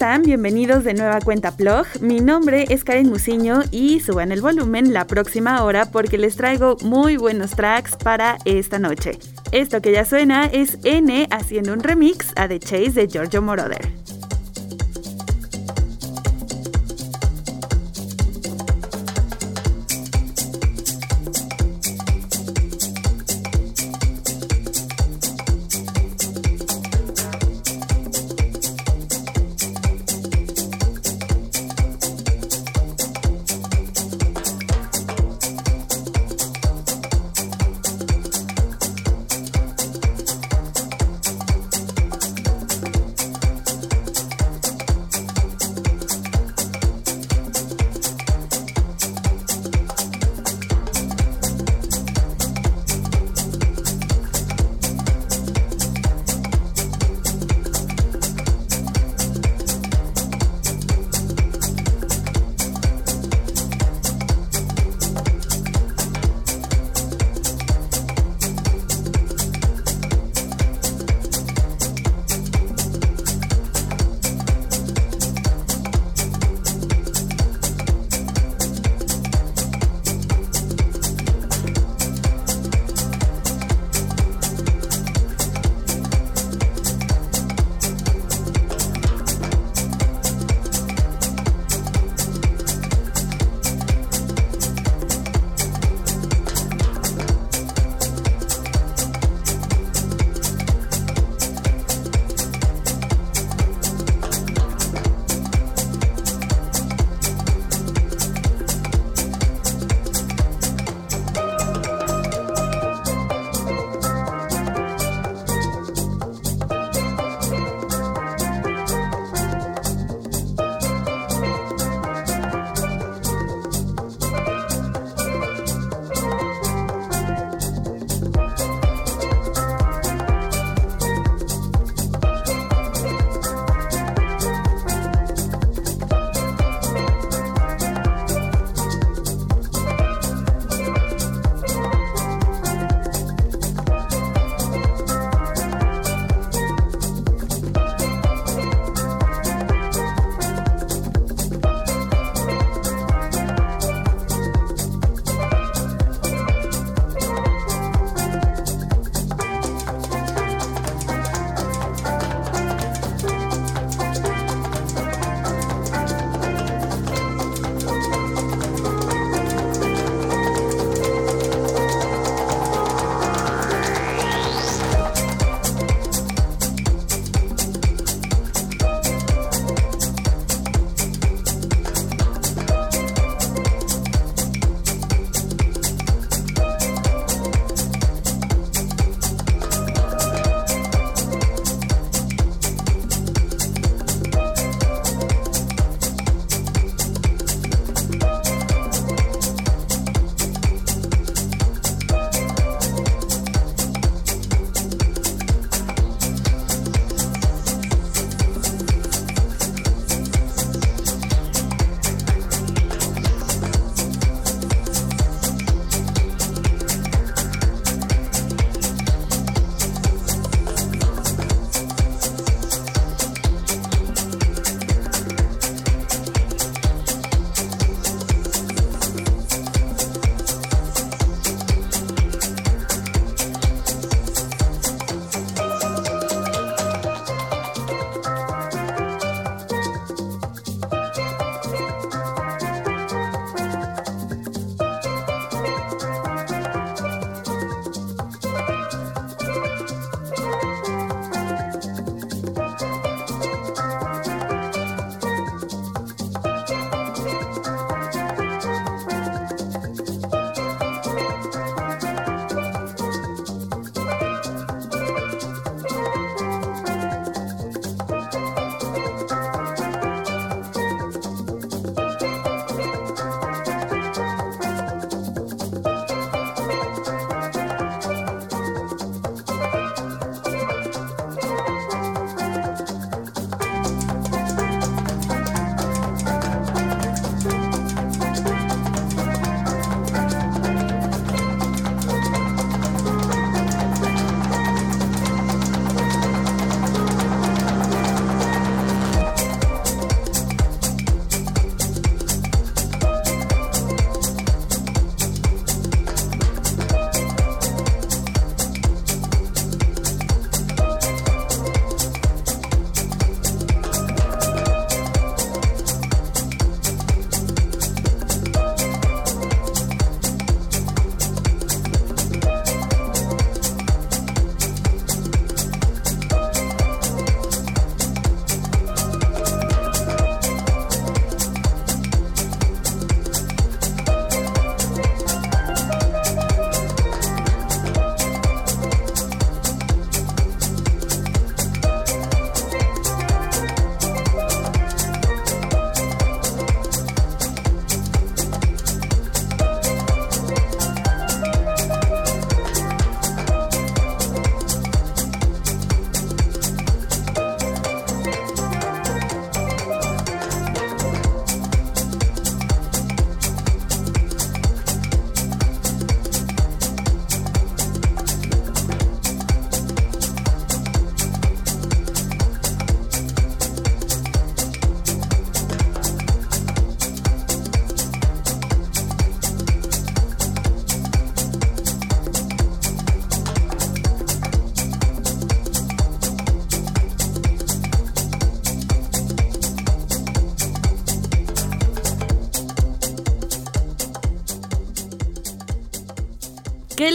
Están? Bienvenidos de nueva cuenta Plog. Mi nombre es Karen Musiño y suban el volumen la próxima hora porque les traigo muy buenos tracks para esta noche. Esto que ya suena es N haciendo un remix a The Chase de Giorgio Moroder.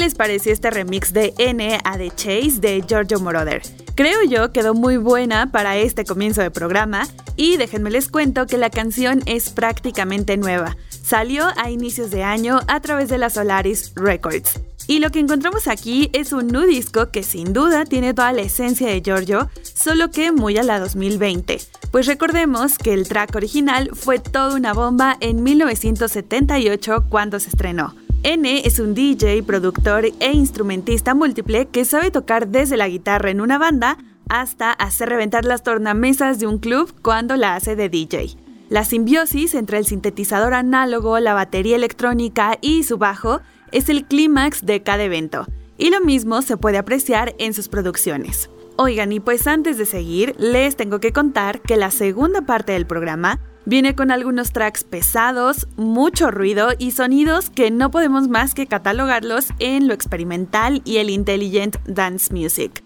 Les pareció este remix de N a The Chase de Giorgio Moroder? Creo yo quedó muy buena para este comienzo de programa y déjenme les cuento que la canción es prácticamente nueva. Salió a inicios de año a través de la Solaris Records. Y lo que encontramos aquí es un nu disco que sin duda tiene toda la esencia de Giorgio, solo que muy a la 2020. Pues recordemos que el track original fue toda una bomba en 1978 cuando se estrenó. N es un DJ, productor e instrumentista múltiple que sabe tocar desde la guitarra en una banda hasta hacer reventar las tornamesas de un club cuando la hace de DJ. La simbiosis entre el sintetizador análogo, la batería electrónica y su bajo es el clímax de cada evento, y lo mismo se puede apreciar en sus producciones. Oigan, y pues antes de seguir, les tengo que contar que la segunda parte del programa Viene con algunos tracks pesados, mucho ruido y sonidos que no podemos más que catalogarlos en lo experimental y el intelligent dance music.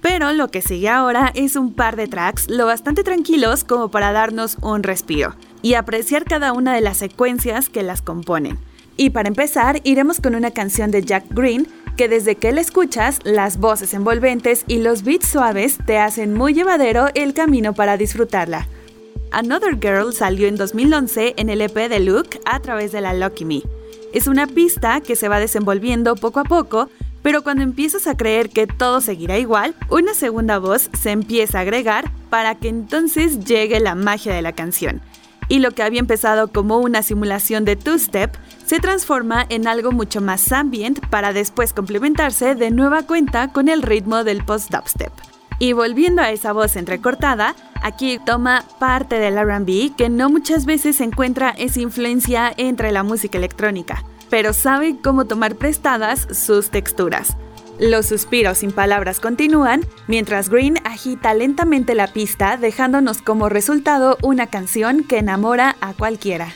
Pero lo que sigue ahora es un par de tracks lo bastante tranquilos como para darnos un respiro y apreciar cada una de las secuencias que las componen. Y para empezar, iremos con una canción de Jack Green que desde que la escuchas, las voces envolventes y los beats suaves te hacen muy llevadero el camino para disfrutarla. Another Girl salió en 2011 en el EP de Luke a través de la Lucky Me. Es una pista que se va desenvolviendo poco a poco, pero cuando empiezas a creer que todo seguirá igual, una segunda voz se empieza a agregar para que entonces llegue la magia de la canción. Y lo que había empezado como una simulación de two-step se transforma en algo mucho más ambient para después complementarse de nueva cuenta con el ritmo del post-dubstep. Y volviendo a esa voz entrecortada, aquí toma parte del RB que no muchas veces encuentra esa influencia entre la música electrónica, pero sabe cómo tomar prestadas sus texturas. Los suspiros sin palabras continúan, mientras Green agita lentamente la pista, dejándonos como resultado una canción que enamora a cualquiera.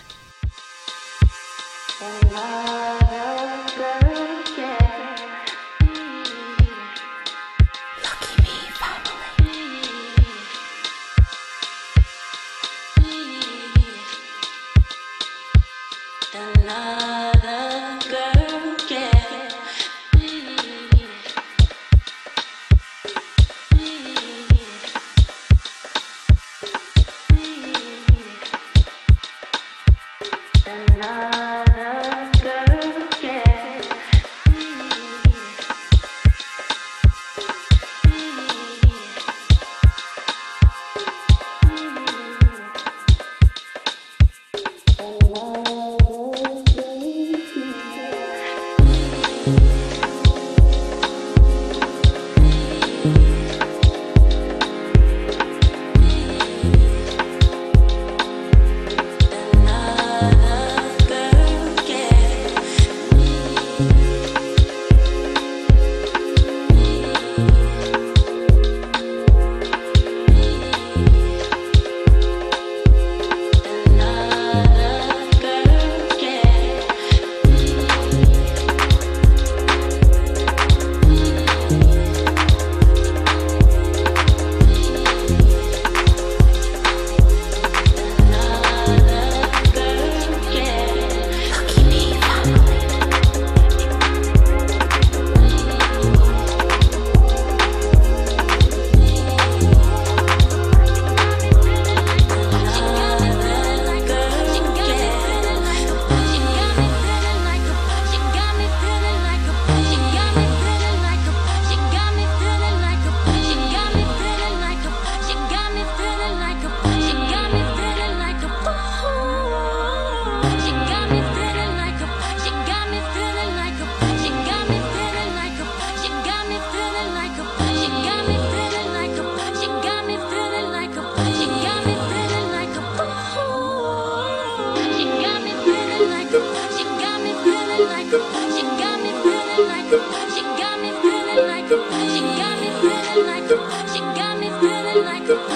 또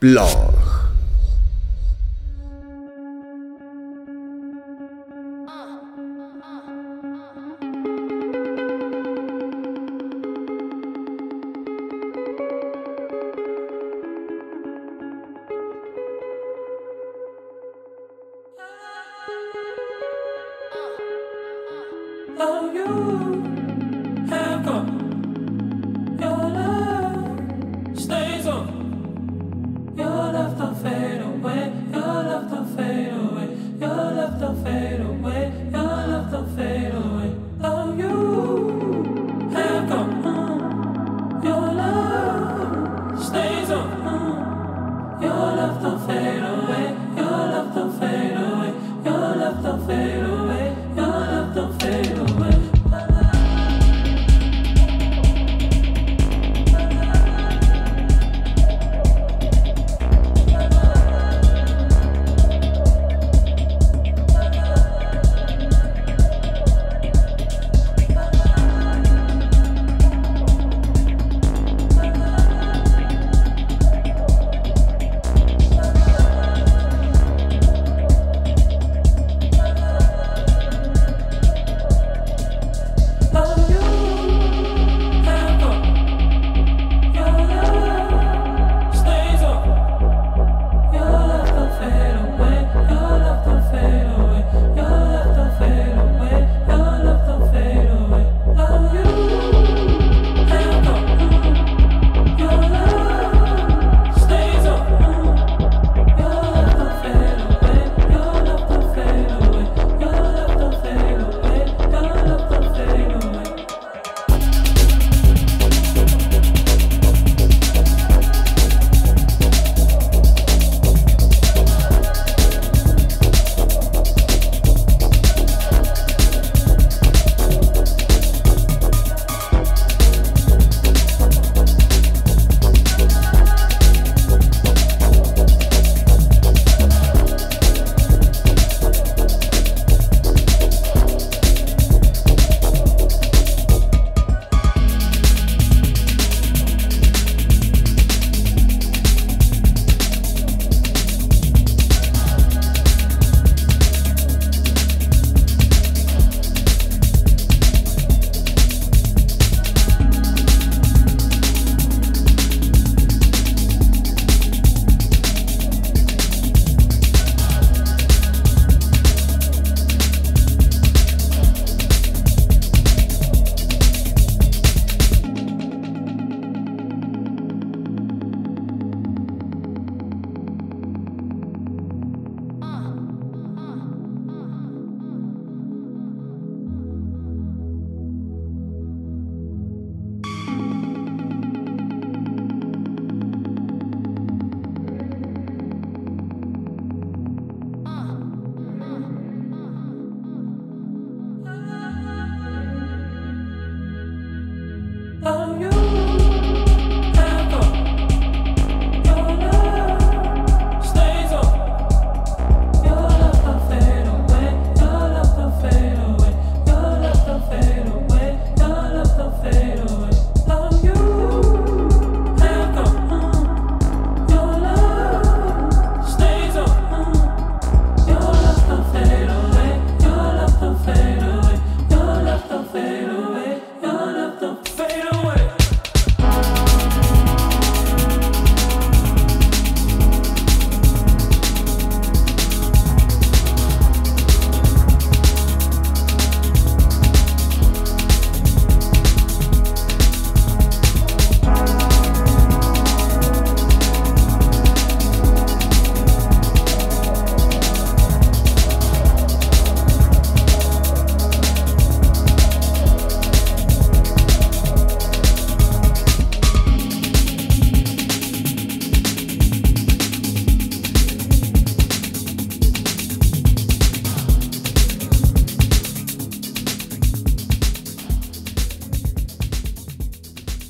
Plog.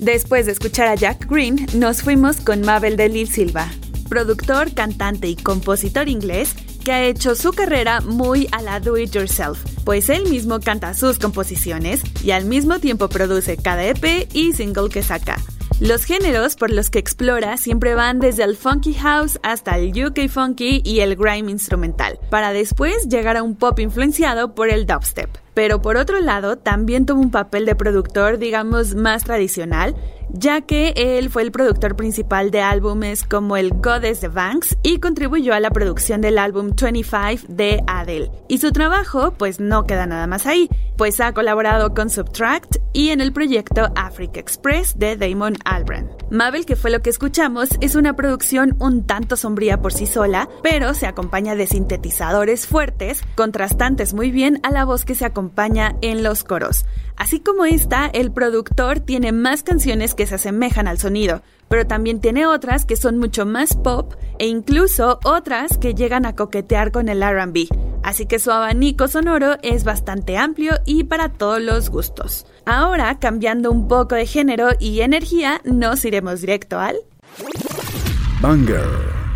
Después de escuchar a Jack Green, nos fuimos con Mabel de Lil Silva, productor, cantante y compositor inglés que ha hecho su carrera muy a la do it yourself, pues él mismo canta sus composiciones y al mismo tiempo produce cada EP y single que saca. Los géneros por los que explora siempre van desde el funky house hasta el UK funky y el grime instrumental, para después llegar a un pop influenciado por el dubstep. Pero por otro lado, también tuvo un papel de productor, digamos, más tradicional, ya que él fue el productor principal de álbumes como el Goddess de Banks y contribuyó a la producción del álbum 25 de Adele. Y su trabajo, pues no queda nada más ahí, pues ha colaborado con Subtract y en el proyecto Africa Express de Damon Albarn. Mabel, que fue lo que escuchamos, es una producción un tanto sombría por sí sola, pero se acompaña de sintetizadores fuertes, contrastantes muy bien a la voz que se acompaña en los coros. Así como esta, el productor tiene más canciones que se asemejan al sonido, pero también tiene otras que son mucho más pop e incluso otras que llegan a coquetear con el RB. Así que su abanico sonoro es bastante amplio y para todos los gustos. Ahora, cambiando un poco de género y energía, nos iremos directo al... Banger.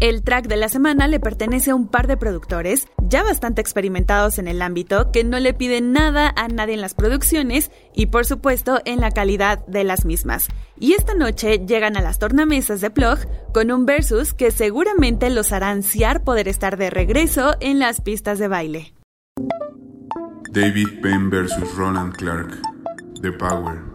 El track de la semana le pertenece a un par de productores ya bastante experimentados en el ámbito que no le piden nada a nadie en las producciones y por supuesto en la calidad de las mismas. Y esta noche llegan a las tornamesas de Plug con un versus que seguramente los hará ansiar poder estar de regreso en las pistas de baile. David Penn versus Roland Clark. The Power.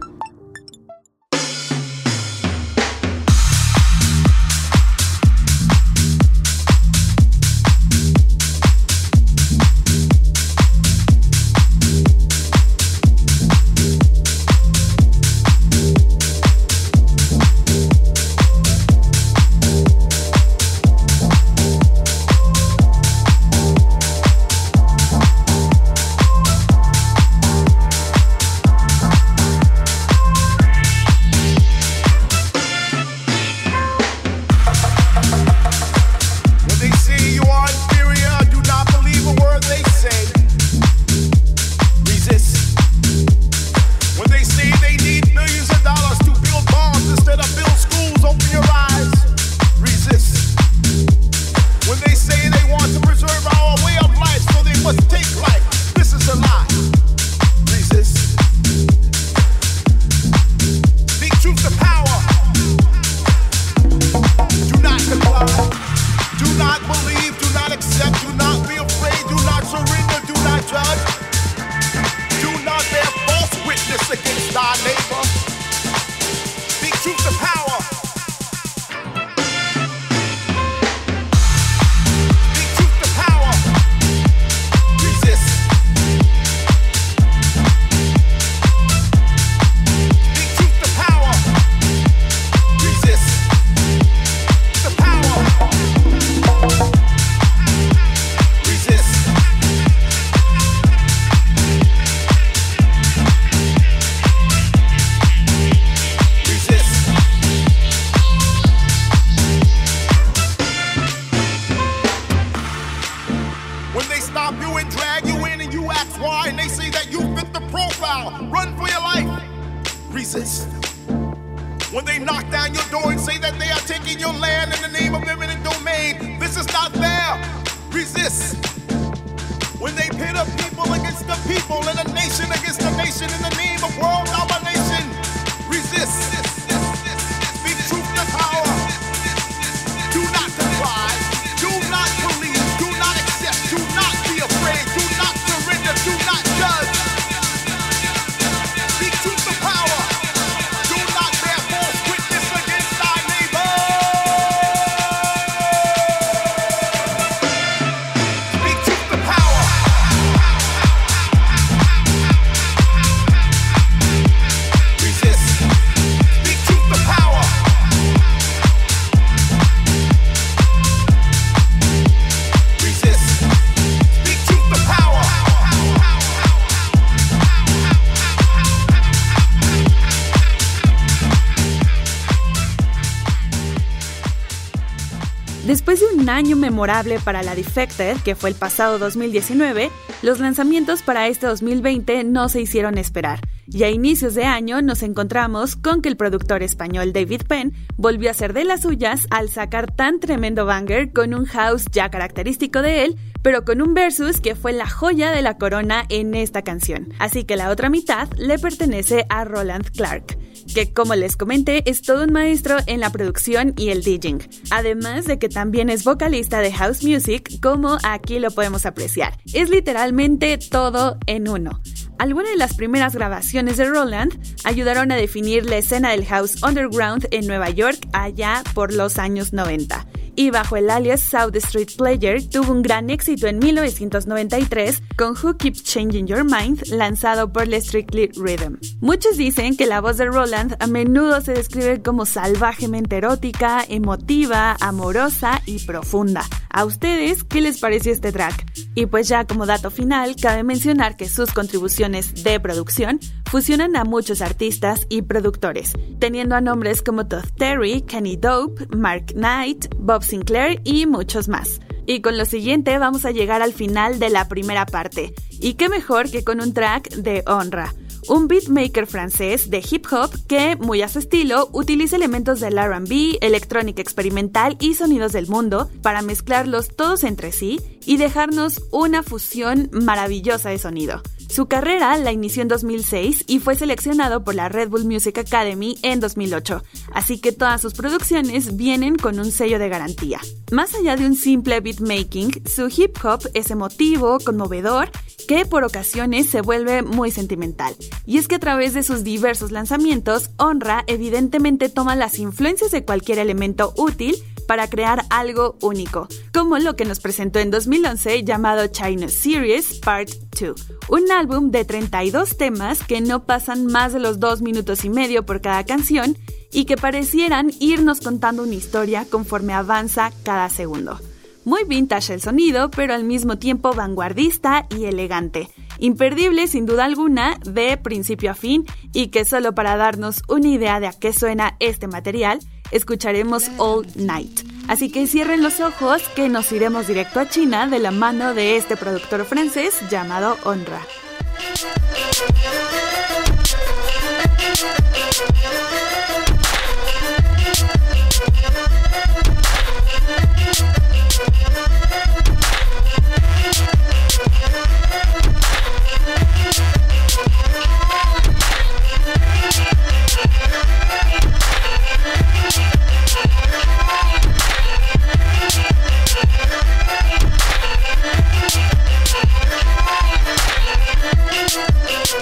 Año memorable para la Defected, que fue el pasado 2019, los lanzamientos para este 2020 no se hicieron esperar. Y a inicios de año nos encontramos con que el productor español David Penn volvió a ser de las suyas al sacar tan tremendo banger con un house ya característico de él, pero con un versus que fue la joya de la corona en esta canción. Así que la otra mitad le pertenece a Roland Clark que como les comenté es todo un maestro en la producción y el DJing, además de que también es vocalista de house music como aquí lo podemos apreciar. Es literalmente todo en uno. Algunas de las primeras grabaciones de Roland ayudaron a definir la escena del house underground en Nueva York allá por los años 90 y bajo el alias South Street Player tuvo un gran éxito en 1993 con Who Keeps Changing Your Mind, lanzado por The Strictly Rhythm. Muchos dicen que la voz de Roland a menudo se describe como salvajemente erótica, emotiva, amorosa y profunda. ¿A ustedes qué les pareció este track? Y pues ya como dato final, cabe mencionar que sus contribuciones de producción fusionan a muchos artistas y productores, teniendo a nombres como Todd Terry, Kenny Dope, Mark Knight, Bob Sinclair y muchos más. Y con lo siguiente vamos a llegar al final de la primera parte. Y qué mejor que con un track de Honra, un beatmaker francés de hip hop que, muy a su estilo, utiliza elementos del RB, electrónica experimental y sonidos del mundo para mezclarlos todos entre sí y dejarnos una fusión maravillosa de sonido. Su carrera la inició en 2006 y fue seleccionado por la Red Bull Music Academy en 2008, así que todas sus producciones vienen con un sello de garantía. Más allá de un simple beatmaking, su hip hop es emotivo, conmovedor, que por ocasiones se vuelve muy sentimental. Y es que a través de sus diversos lanzamientos, Honra evidentemente toma las influencias de cualquier elemento útil para crear algo único, como lo que nos presentó en 2011 llamado China Series Part 2, un álbum de 32 temas que no pasan más de los dos minutos y medio por cada canción y que parecieran irnos contando una historia conforme avanza cada segundo. Muy vintage el sonido, pero al mismo tiempo vanguardista y elegante. Imperdible sin duda alguna, de principio a fin, y que solo para darnos una idea de a qué suena este material, escucharemos All Night. Así que cierren los ojos que nos iremos directo a China de la mano de este productor francés llamado Honra.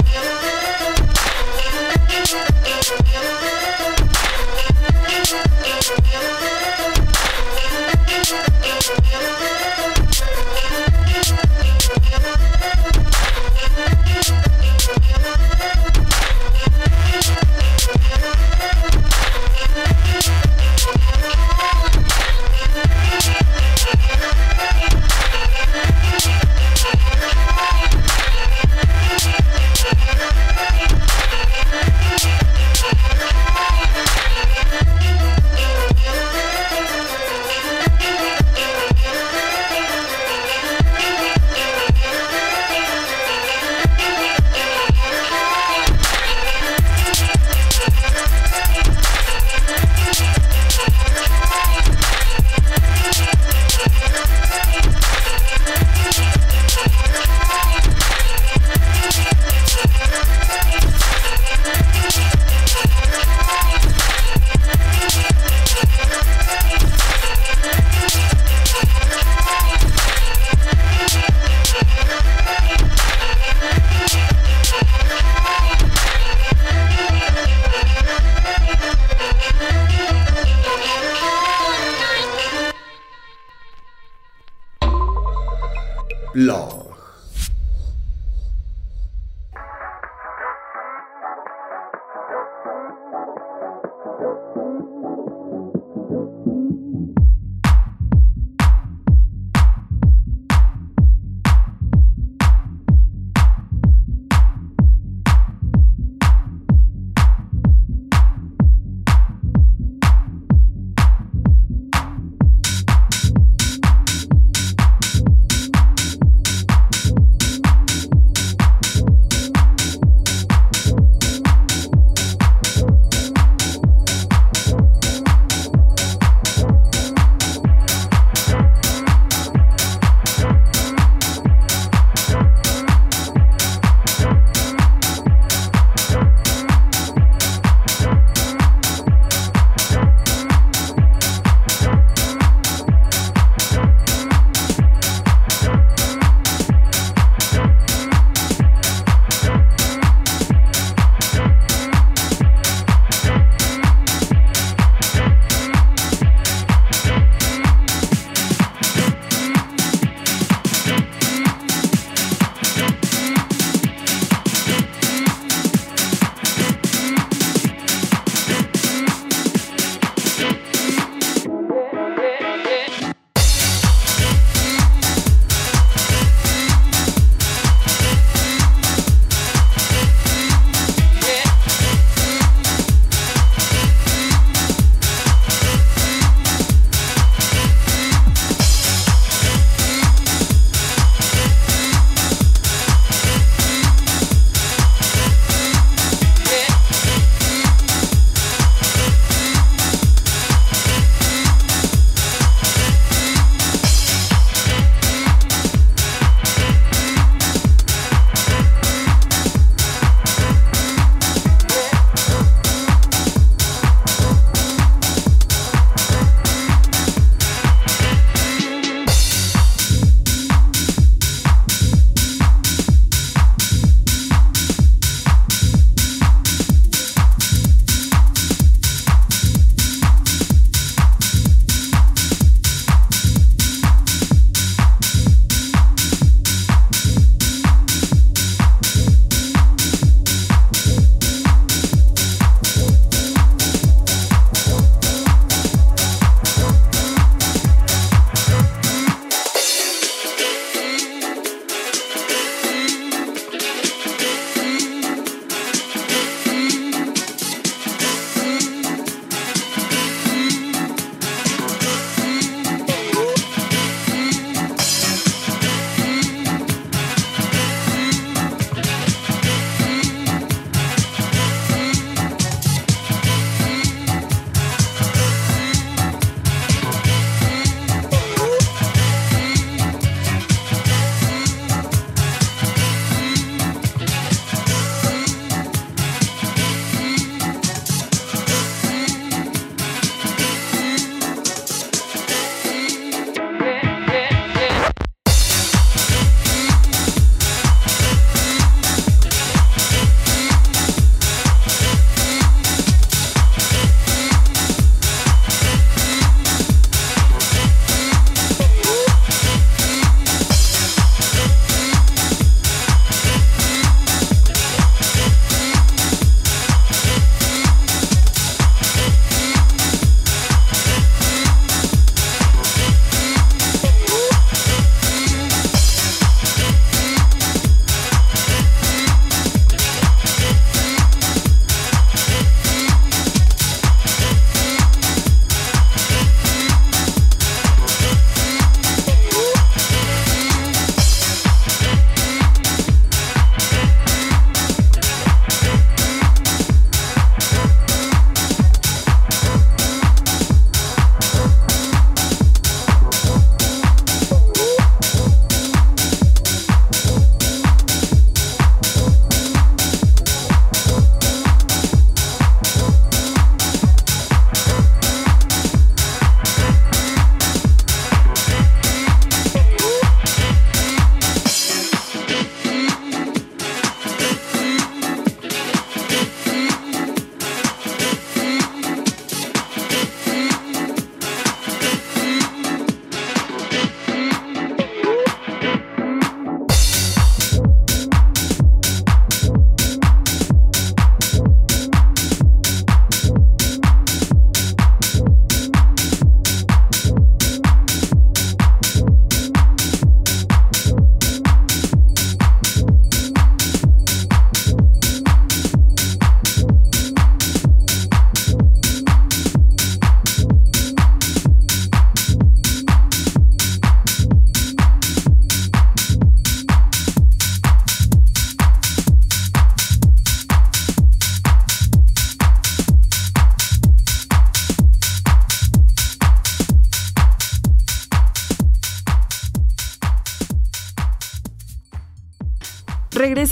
Música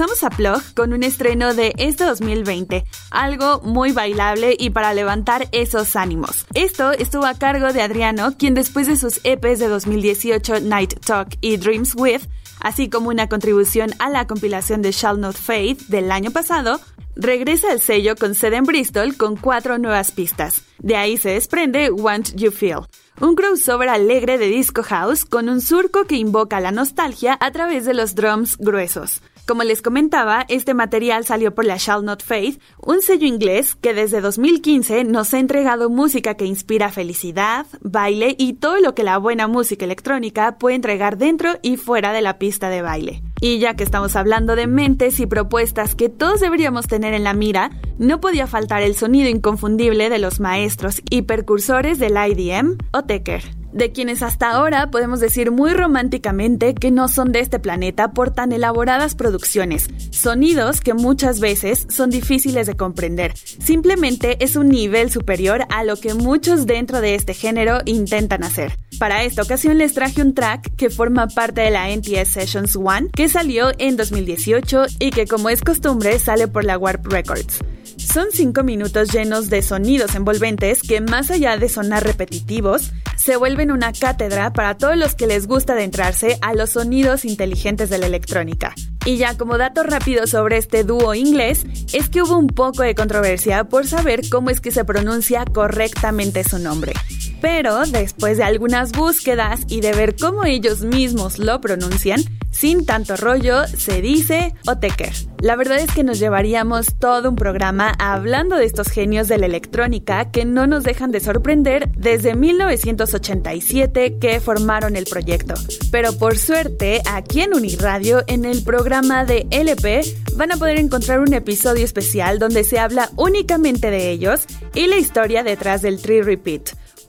Regresamos a Plug con un estreno de este 2020, algo muy bailable y para levantar esos ánimos. Esto estuvo a cargo de Adriano, quien después de sus EPs de 2018 Night Talk y Dreams With, así como una contribución a la compilación de Shall Not Fade del año pasado, regresa al sello con sede en Bristol con cuatro nuevas pistas. De ahí se desprende Want You Feel, un crossover alegre de disco house con un surco que invoca la nostalgia a través de los drums gruesos. Como les comentaba, este material salió por la Shall Not Fade, un sello inglés que desde 2015 nos ha entregado música que inspira felicidad, baile y todo lo que la buena música electrónica puede entregar dentro y fuera de la pista de baile. Y ya que estamos hablando de mentes y propuestas que todos deberíamos tener en la mira, no podía faltar el sonido inconfundible de los maestros y percursores del IDM o Tecker de quienes hasta ahora podemos decir muy románticamente que no son de este planeta por tan elaboradas producciones, sonidos que muchas veces son difíciles de comprender. Simplemente es un nivel superior a lo que muchos dentro de este género intentan hacer. Para esta ocasión les traje un track que forma parte de la NTS Sessions One que salió en 2018 y que como es costumbre sale por la Warp Records. Son cinco minutos llenos de sonidos envolventes que más allá de sonar repetitivos, se vuelven una cátedra para todos los que les gusta adentrarse a los sonidos inteligentes de la electrónica. Y ya como dato rápido sobre este dúo inglés, es que hubo un poco de controversia por saber cómo es que se pronuncia correctamente su nombre. Pero después de algunas búsquedas y de ver cómo ellos mismos lo pronuncian, sin tanto rollo, se dice Oteker. La verdad es que nos llevaríamos todo un programa hablando de estos genios de la electrónica que no nos dejan de sorprender desde 1987 que formaron el proyecto. Pero por suerte, aquí en Uniradio, en el programa de LP, van a poder encontrar un episodio especial donde se habla únicamente de ellos y la historia detrás del Tree Repeat,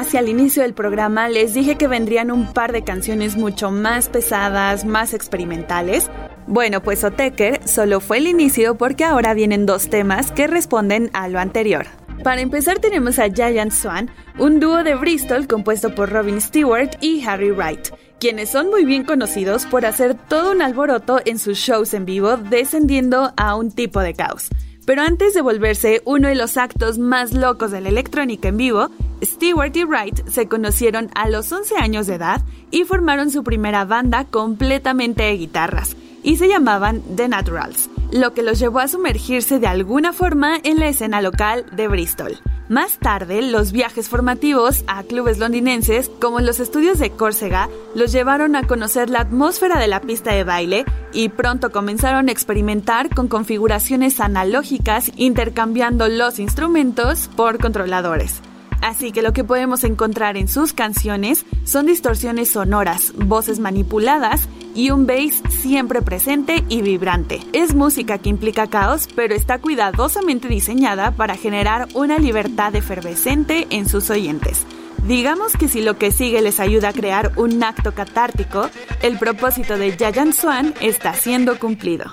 Casi al inicio del programa les dije que vendrían un par de canciones mucho más pesadas, más experimentales. Bueno, pues Oteker solo fue el inicio porque ahora vienen dos temas que responden a lo anterior. Para empezar tenemos a Giant Swan, un dúo de Bristol compuesto por Robin Stewart y Harry Wright, quienes son muy bien conocidos por hacer todo un alboroto en sus shows en vivo descendiendo a un tipo de caos. Pero antes de volverse uno de los actos más locos de la electrónica en vivo, Stewart y Wright se conocieron a los 11 años de edad y formaron su primera banda completamente de guitarras, y se llamaban The Naturals, lo que los llevó a sumergirse de alguna forma en la escena local de Bristol. Más tarde, los viajes formativos a clubes londinenses, como los estudios de Córcega, los llevaron a conocer la atmósfera de la pista de baile y pronto comenzaron a experimentar con configuraciones analógicas intercambiando los instrumentos por controladores. Así que lo que podemos encontrar en sus canciones son distorsiones sonoras, voces manipuladas y un bass siempre presente y vibrante. Es música que implica caos, pero está cuidadosamente diseñada para generar una libertad efervescente en sus oyentes. Digamos que si lo que sigue les ayuda a crear un acto catártico, el propósito de Giant Swan está siendo cumplido.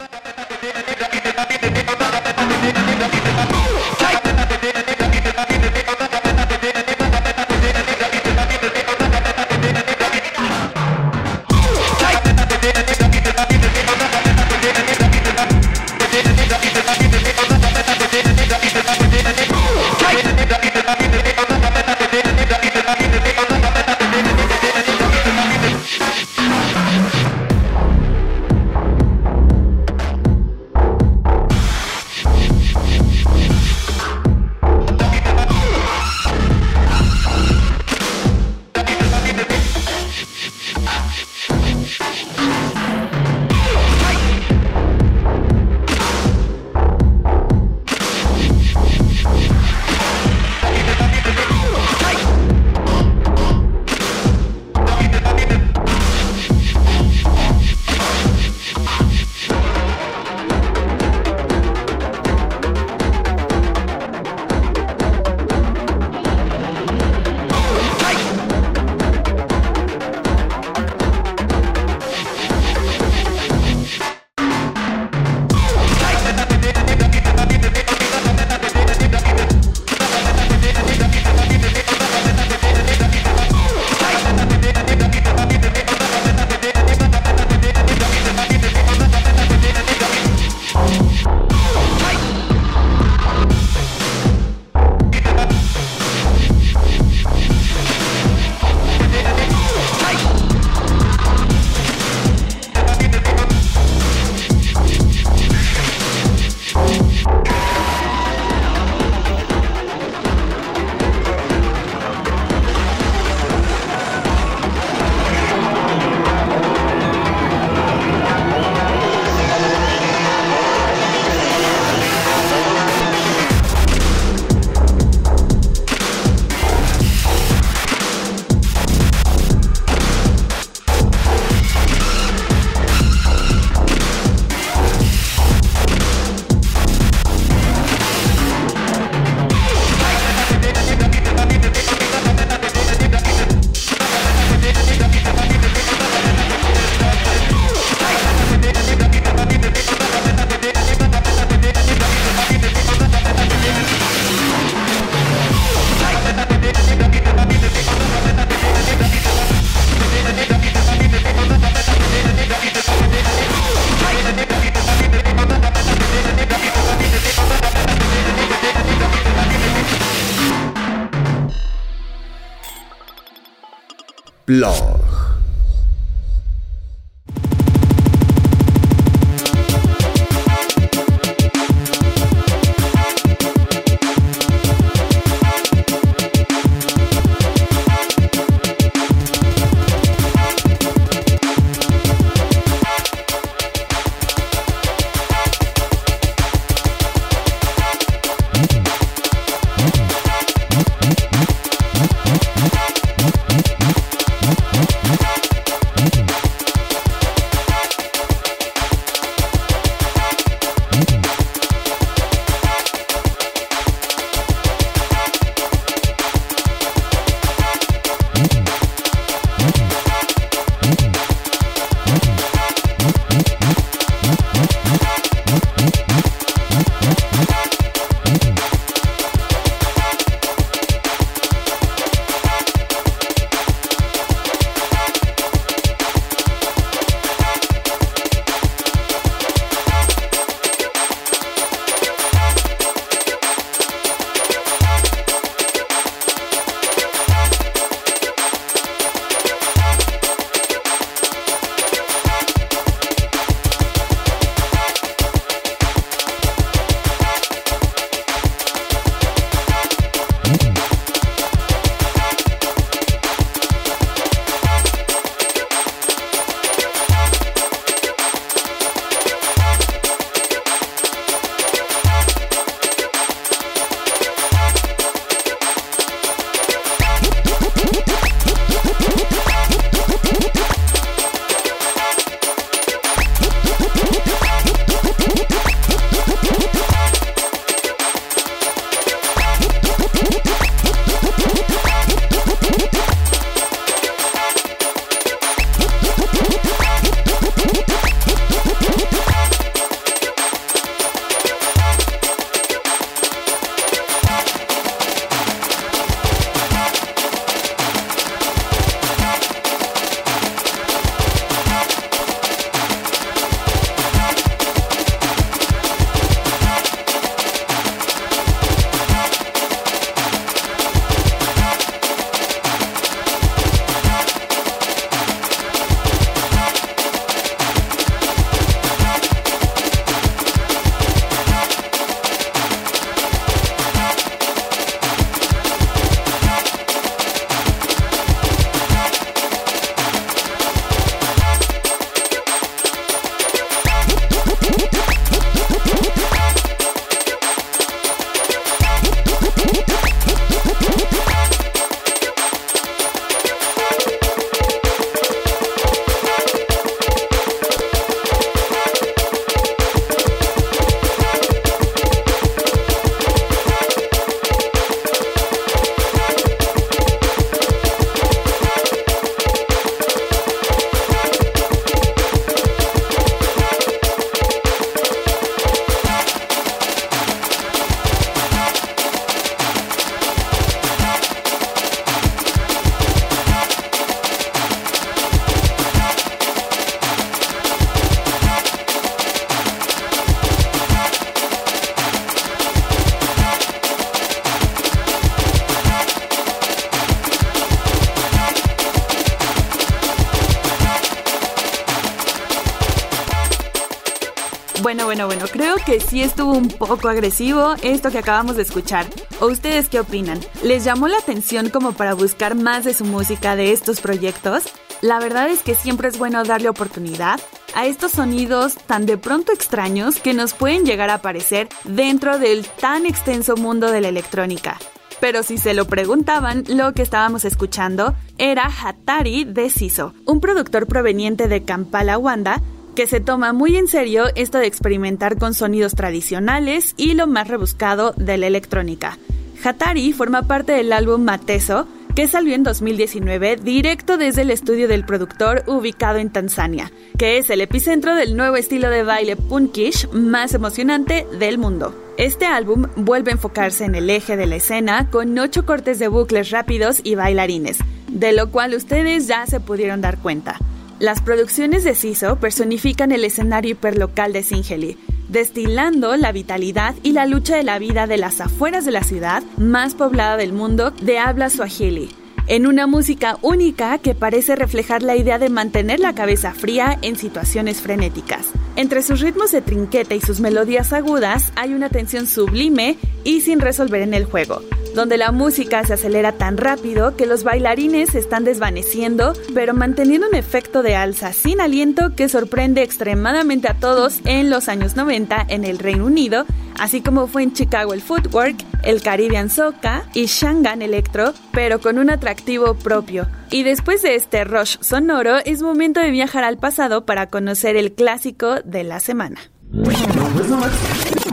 Que sí estuvo un poco agresivo esto que acabamos de escuchar. ¿O ustedes qué opinan? ¿Les llamó la atención como para buscar más de su música de estos proyectos? La verdad es que siempre es bueno darle oportunidad a estos sonidos tan de pronto extraños que nos pueden llegar a aparecer dentro del tan extenso mundo de la electrónica. Pero si se lo preguntaban, lo que estábamos escuchando era Hatari de Siso, un productor proveniente de Kampala, Wanda, que se toma muy en serio esto de experimentar con sonidos tradicionales y lo más rebuscado de la electrónica. Hatari forma parte del álbum Mateso, que salió en 2019 directo desde el estudio del productor ubicado en Tanzania, que es el epicentro del nuevo estilo de baile punkish más emocionante del mundo. Este álbum vuelve a enfocarse en el eje de la escena con ocho cortes de bucles rápidos y bailarines, de lo cual ustedes ya se pudieron dar cuenta. Las producciones de CISO personifican el escenario hiperlocal de Singeli, destilando la vitalidad y la lucha de la vida de las afueras de la ciudad más poblada del mundo de habla swahili. en una música única que parece reflejar la idea de mantener la cabeza fría en situaciones frenéticas. Entre sus ritmos de trinqueta y sus melodías agudas hay una tensión sublime y sin resolver en el juego, donde la música se acelera tan rápido que los bailarines se están desvaneciendo, pero manteniendo un efecto de alza sin aliento que sorprende extremadamente a todos en los años 90 en el Reino Unido, así como fue en Chicago el Footwork, el Caribbean Soca y Shangan Electro, pero con un atractivo propio. Y después de este rush sonoro, es momento de viajar al pasado para conocer el clásico de la semana.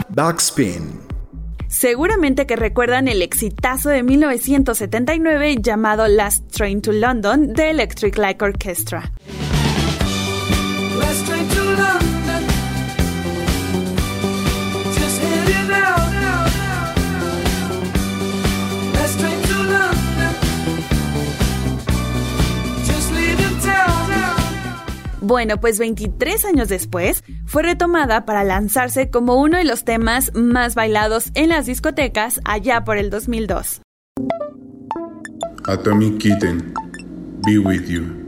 Backspin. Seguramente que recuerdan el exitazo de 1979 llamado Last Train to London de Electric Light Orchestra. Bueno, pues 23 años después fue retomada para lanzarse como uno de los temas más bailados en las discotecas allá por el 2002. Atomic Kitten, Be With You.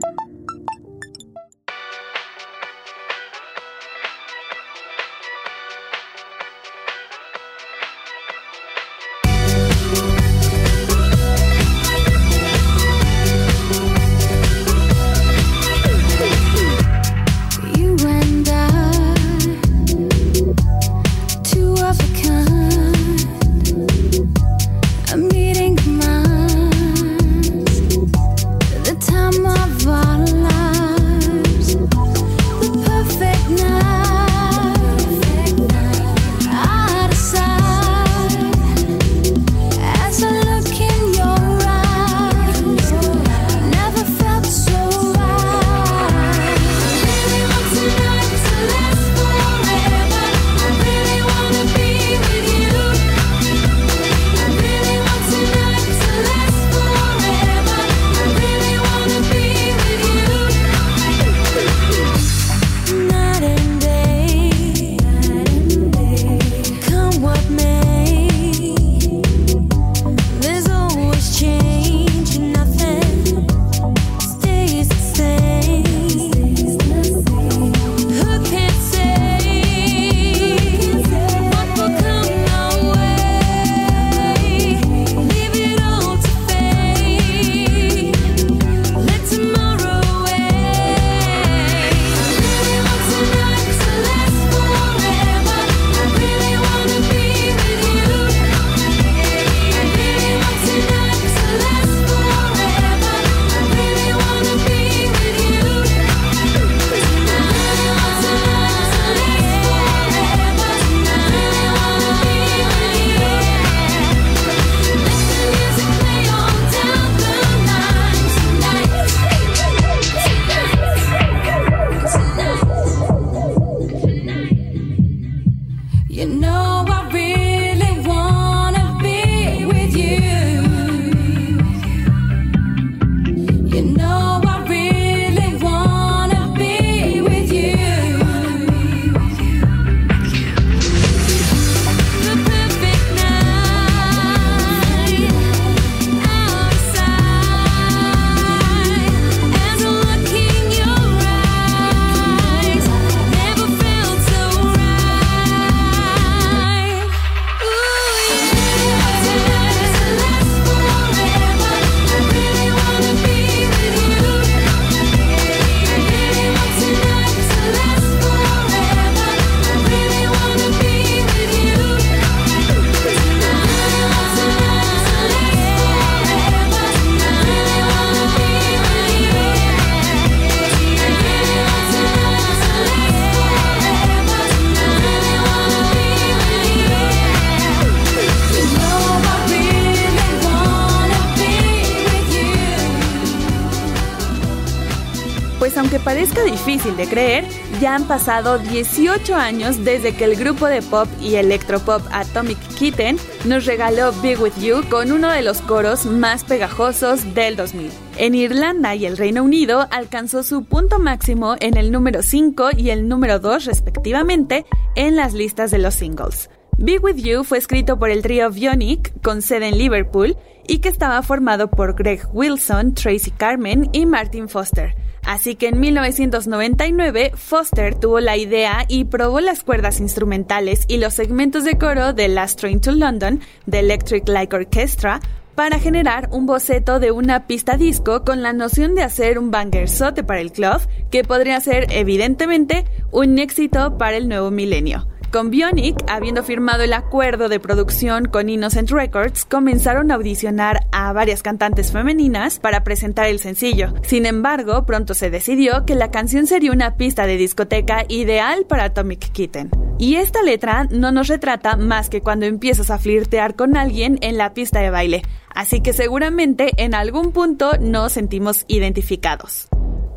Difícil de creer, ya han pasado 18 años desde que el grupo de pop y electropop Atomic Kitten nos regaló Be With You con uno de los coros más pegajosos del 2000. En Irlanda y el Reino Unido alcanzó su punto máximo en el número 5 y el número 2 respectivamente en las listas de los singles. Be With You fue escrito por el trío Bionic, con sede en Liverpool, y que estaba formado por Greg Wilson, Tracy Carmen y Martin Foster. Así que en 1999 Foster tuvo la idea y probó las cuerdas instrumentales y los segmentos de coro de Last Train to London de Electric Light Orchestra para generar un boceto de una pista disco con la noción de hacer un banger sote para el club que podría ser evidentemente un éxito para el nuevo milenio. Con Bionic, habiendo firmado el acuerdo de producción con Innocent Records, comenzaron a audicionar a varias cantantes femeninas para presentar el sencillo. Sin embargo, pronto se decidió que la canción sería una pista de discoteca ideal para Atomic Kitten. Y esta letra no nos retrata más que cuando empiezas a flirtear con alguien en la pista de baile, así que seguramente en algún punto nos sentimos identificados.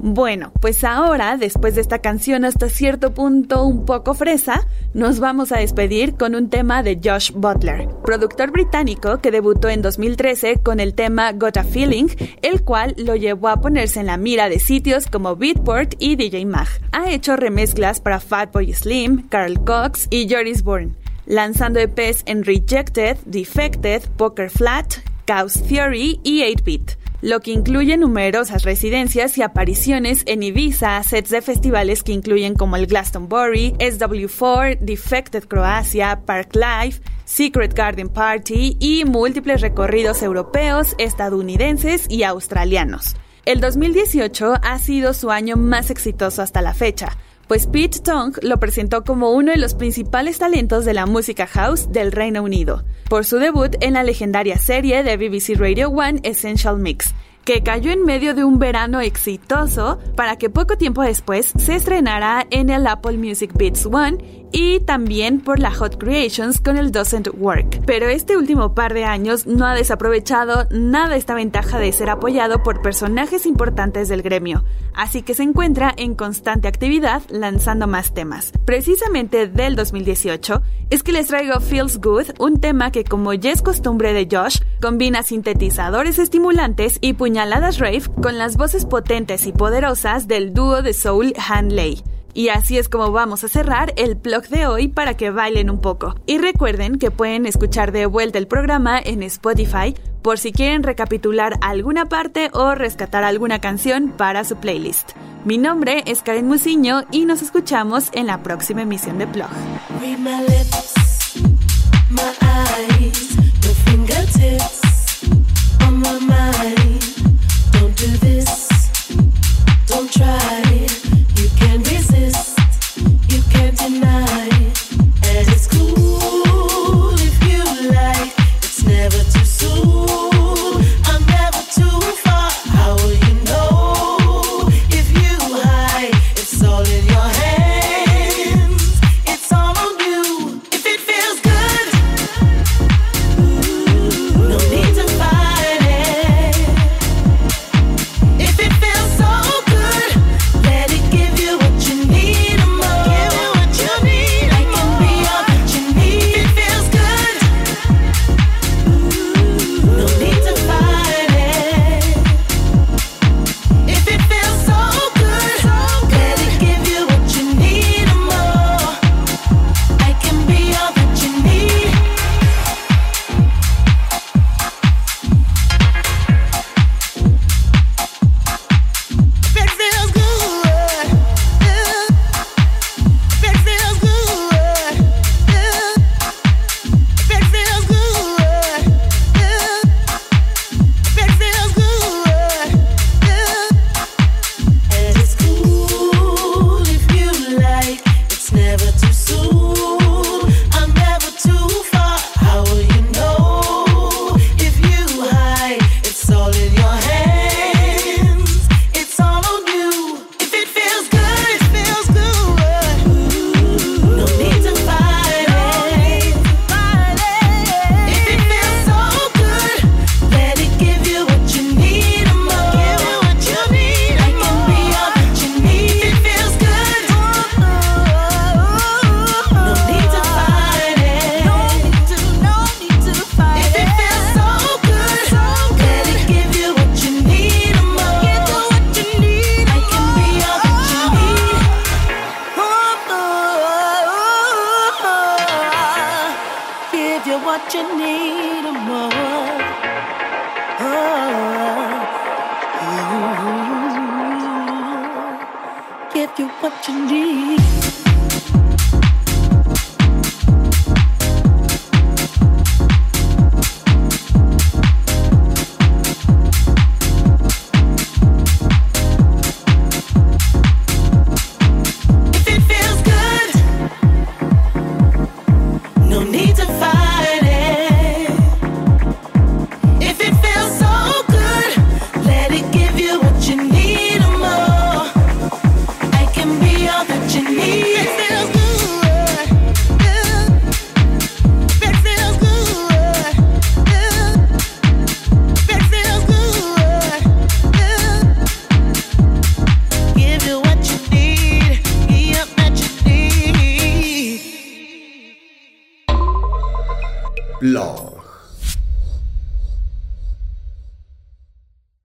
Bueno, pues ahora, después de esta canción hasta cierto punto un poco fresa, nos vamos a despedir con un tema de Josh Butler, productor británico que debutó en 2013 con el tema Got a Feeling, el cual lo llevó a ponerse en la mira de sitios como Beatport y DJ Mag. Ha hecho remezclas para Fatboy Slim, Carl Cox y Joris Bourne, lanzando EPs en Rejected, Defected, Poker Flat, Chaos Theory y 8-Bit lo que incluye numerosas residencias y apariciones en Ibiza, sets de festivales que incluyen como el Glastonbury, SW4, Defected Croacia, Park Life, Secret Garden Party y múltiples recorridos europeos, estadounidenses y australianos. El 2018 ha sido su año más exitoso hasta la fecha, pues Pete Tong lo presentó como uno de los principales talentos de la música house del Reino Unido, por su debut en la legendaria serie de BBC Radio One Essential Mix, que cayó en medio de un verano exitoso para que poco tiempo después se estrenara en el Apple Music Beats One y también por la Hot Creations con el Doesn't Work. Pero este último par de años no ha desaprovechado nada esta ventaja de ser apoyado por personajes importantes del gremio, así que se encuentra en constante actividad lanzando más temas. Precisamente del 2018 es que les traigo Feels Good, un tema que como ya es costumbre de Josh, combina sintetizadores estimulantes y puñaladas rave con las voces potentes y poderosas del dúo de soul Hanley. Y así es como vamos a cerrar el blog de hoy para que bailen un poco. Y recuerden que pueden escuchar de vuelta el programa en Spotify por si quieren recapitular alguna parte o rescatar alguna canción para su playlist. Mi nombre es Karen Musiño y nos escuchamos en la próxima emisión de blog. Don't try